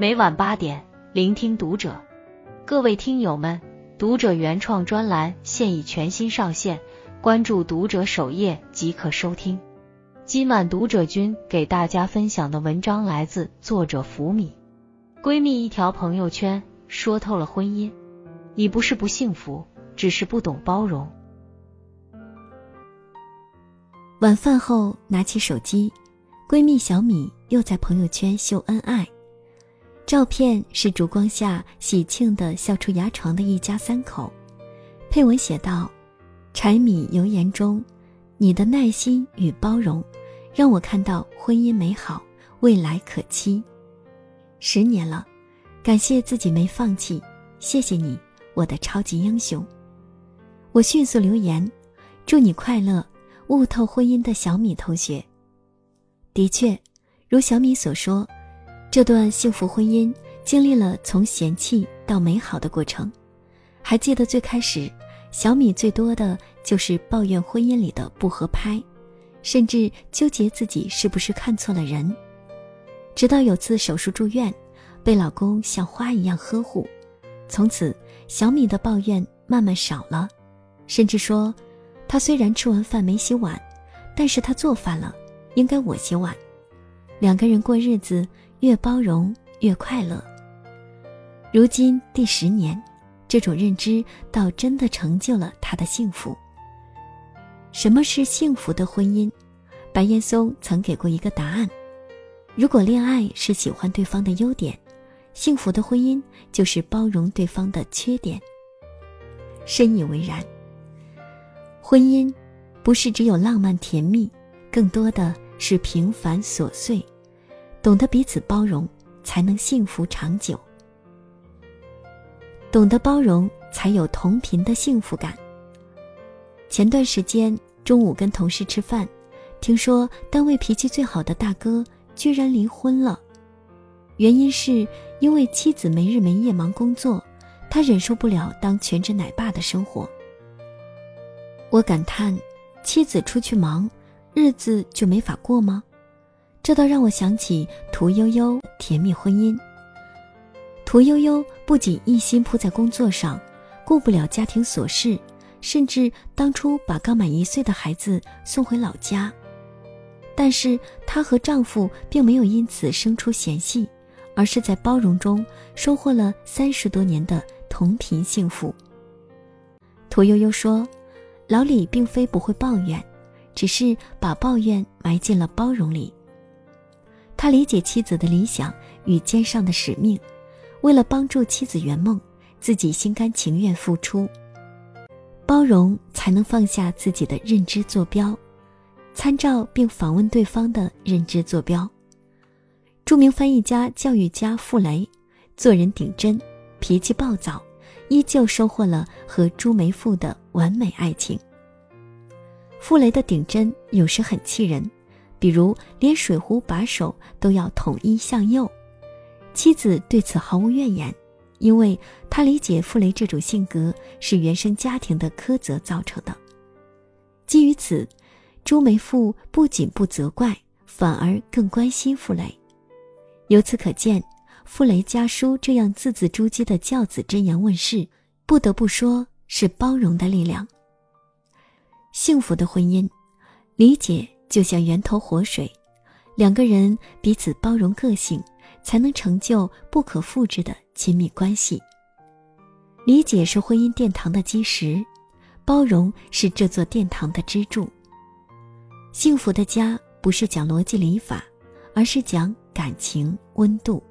每晚八点，聆听读者。各位听友们，读者原创专栏现已全新上线，关注读者首页即可收听。今晚读者君给大家分享的文章来自作者福米。闺蜜一条朋友圈说透了婚姻，你不是不幸福，只是不懂包容。晚饭后拿起手机，闺蜜小米又在朋友圈秀恩爱。照片是烛光下喜庆的笑出牙床的一家三口，配文写道：“柴米油盐中，你的耐心与包容，让我看到婚姻美好，未来可期。十年了，感谢自己没放弃，谢谢你，我的超级英雄。”我迅速留言：“祝你快乐，悟透婚姻的小米同学。”的确，如小米所说。这段幸福婚姻经历了从嫌弃到美好的过程。还记得最开始，小米最多的就是抱怨婚姻里的不合拍，甚至纠结自己是不是看错了人。直到有次手术住院，被老公像花一样呵护，从此小米的抱怨慢慢少了，甚至说，他虽然吃完饭没洗碗，但是他做饭了，应该我洗碗。两个人过日子。越包容越快乐。如今第十年，这种认知倒真的成就了他的幸福。什么是幸福的婚姻？白岩松曾给过一个答案：如果恋爱是喜欢对方的优点，幸福的婚姻就是包容对方的缺点。深以为然。婚姻不是只有浪漫甜蜜，更多的是平凡琐碎。懂得彼此包容，才能幸福长久。懂得包容，才有同频的幸福感。前段时间中午跟同事吃饭，听说单位脾气最好的大哥居然离婚了，原因是因为妻子没日没夜忙工作，他忍受不了当全职奶爸的生活。我感叹，妻子出去忙，日子就没法过吗？这倒让我想起屠呦呦甜蜜婚姻。屠呦呦不仅一心扑在工作上，顾不了家庭琐事，甚至当初把刚满一岁的孩子送回老家。但是她和丈夫并没有因此生出嫌隙，而是在包容中收获了三十多年的同频幸福。屠呦呦说：“老李并非不会抱怨，只是把抱怨埋进了包容里。”他理解妻子的理想与肩上的使命，为了帮助妻子圆梦，自己心甘情愿付出。包容才能放下自己的认知坐标，参照并访问对方的认知坐标。著名翻译家、教育家傅雷，做人顶真，脾气暴躁，依旧收获了和朱梅馥的完美爱情。傅雷的顶真有时很气人。比如，连水壶把手都要统一向右，妻子对此毫无怨言，因为她理解傅雷这种性格是原生家庭的苛责造成的。基于此，朱梅馥不仅不责怪，反而更关心傅雷。由此可见，傅雷家书这样字字珠玑的教子箴言问世，不得不说是包容的力量。幸福的婚姻，理解。就像源头活水，两个人彼此包容个性，才能成就不可复制的亲密关系。理解是婚姻殿堂的基石，包容是这座殿堂的支柱。幸福的家不是讲逻辑礼法，而是讲感情温度。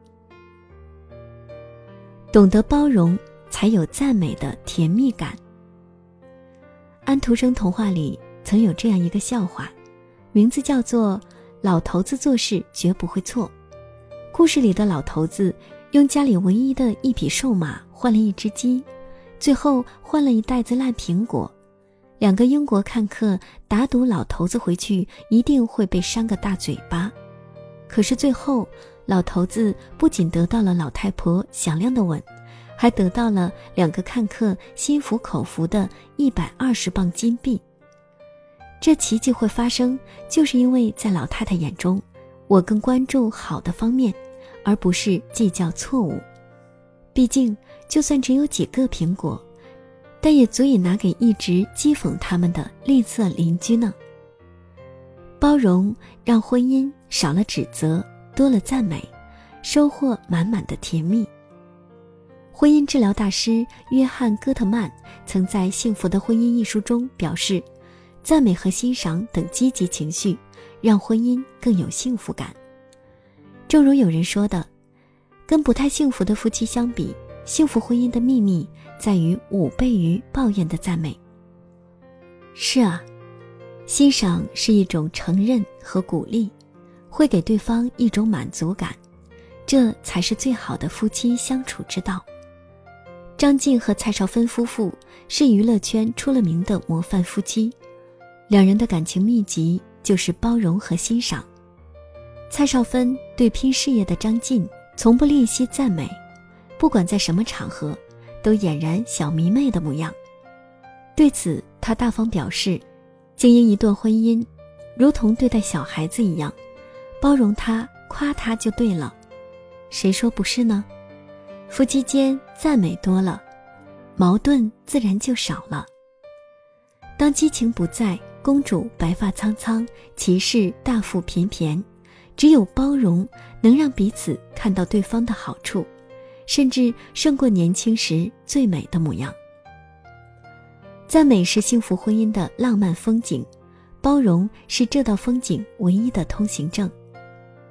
懂得包容，才有赞美的甜蜜感。安徒生童话里曾有这样一个笑话。名字叫做“老头子做事绝不会错”。故事里的老头子用家里唯一的一匹瘦马换了一只鸡，最后换了一袋子烂苹果。两个英国看客打赌老头子回去一定会被扇个大嘴巴。可是最后，老头子不仅得到了老太婆响亮的吻，还得到了两个看客心服口服的一百二十磅金币。这奇迹会发生，就是因为在老太太眼中，我更关注好的方面，而不是计较错误。毕竟，就算只有几个苹果，但也足以拿给一直讥讽他们的吝啬邻居呢。包容让婚姻少了指责，多了赞美，收获满满的甜蜜。婚姻治疗大师约翰·戈特曼曾在《幸福的婚姻》一书中表示，赞美和欣赏等积极情绪，让婚姻更有幸福感。正如有人说的，跟不太幸福的夫妻相比，幸福婚姻的秘密在于五倍于抱怨的赞美。是啊，欣赏是一种承认和鼓励，会给对方一种满足感，这才是最好的夫妻相处之道。张晋和蔡少芬夫妇是娱乐圈出了名的模范夫妻，两人的感情秘籍就是包容和欣赏。蔡少芬对拼事业的张晋从不吝惜赞美，不管在什么场合，都俨然小迷妹的模样。对此，他大方表示，经营一段婚姻，如同对待小孩子一样，包容他、夸他就对了。谁说不是呢？夫妻间赞美多了，矛盾自然就少了。当激情不在，公主白发苍苍，骑士大腹便便，只有包容能让彼此看到对方的好处，甚至胜过年轻时最美的模样。赞美是幸福婚姻的浪漫风景，包容是这道风景唯一的通行证。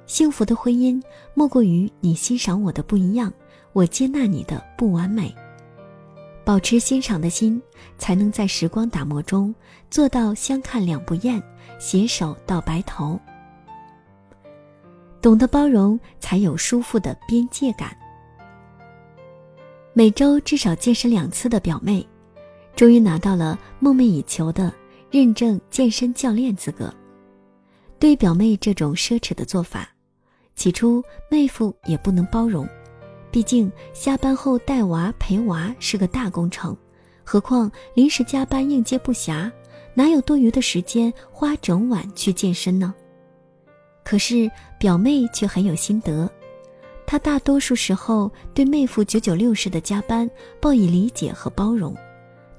幸福的婚姻莫过于你欣赏我的不一样。我接纳你的不完美，保持欣赏的心，才能在时光打磨中做到相看两不厌，携手到白头。懂得包容，才有舒服的边界感。每周至少健身两次的表妹，终于拿到了梦寐以求的认证健身教练资格。对表妹这种奢侈的做法，起初妹夫也不能包容。毕竟下班后带娃陪娃是个大工程，何况临时加班应接不暇，哪有多余的时间花整晚去健身呢？可是表妹却很有心得，她大多数时候对妹夫九九六式的加班报以理解和包容。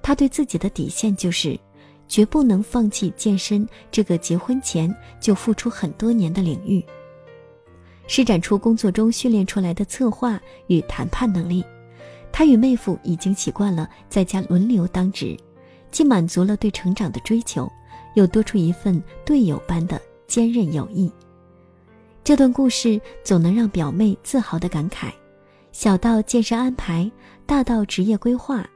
她对自己的底线就是，绝不能放弃健身这个结婚前就付出很多年的领域。施展出工作中训练出来的策划与谈判能力，他与妹夫已经习惯了在家轮流当值，既满足了对成长的追求，又多出一份队友般的坚韧友谊。这段故事总能让表妹自豪地感慨：小到健身安排，大到职业规划，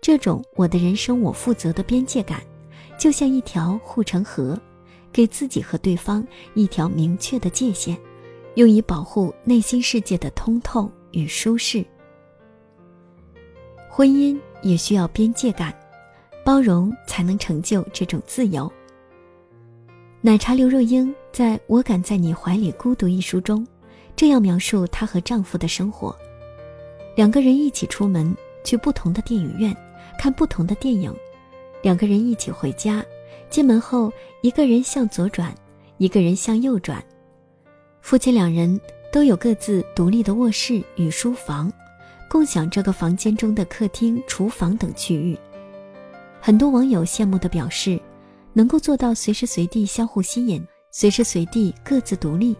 这种我的人生我负责的边界感，就像一条护城河，给自己和对方一条明确的界限。用以保护内心世界的通透与舒适。婚姻也需要边界感，包容才能成就这种自由。奶茶刘若英在我敢在你怀里孤独一书中，这样描述她和丈夫的生活：两个人一起出门去不同的电影院看不同的电影，两个人一起回家，进门后一个人向左转，一个人向右转。夫妻两人都有各自独立的卧室与书房，共享这个房间中的客厅、厨房等区域。很多网友羡慕地表示，能够做到随时随地相互吸引，随时随地各自独立，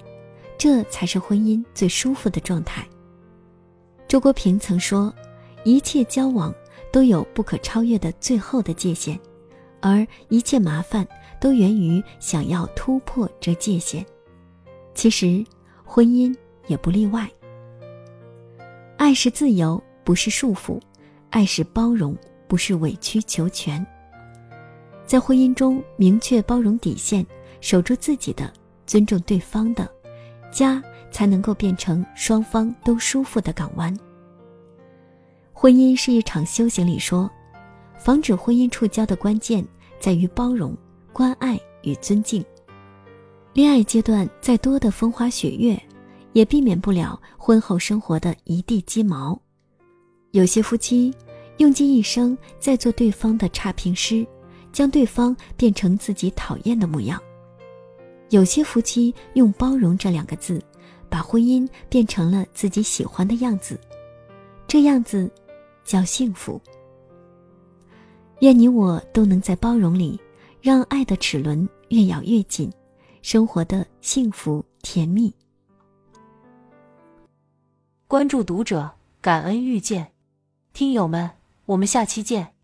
这才是婚姻最舒服的状态。周国平曾说：“一切交往都有不可超越的最后的界限，而一切麻烦都源于想要突破这界限。”其实，婚姻也不例外。爱是自由，不是束缚；爱是包容，不是委曲求全。在婚姻中，明确包容底线，守住自己的，尊重对方的，家才能够变成双方都舒服的港湾。婚姻是一场修行里说，防止婚姻触礁的关键在于包容、关爱与尊敬。恋爱阶段再多的风花雪月，也避免不了婚后生活的一地鸡毛。有些夫妻用尽一生在做对方的差评师，将对方变成自己讨厌的模样；有些夫妻用“包容”这两个字，把婚姻变成了自己喜欢的样子，这样子叫幸福。愿你我都能在包容里，让爱的齿轮越咬越紧，生活的幸福甜蜜。关注读者，感恩遇见，听友们，我们下期见。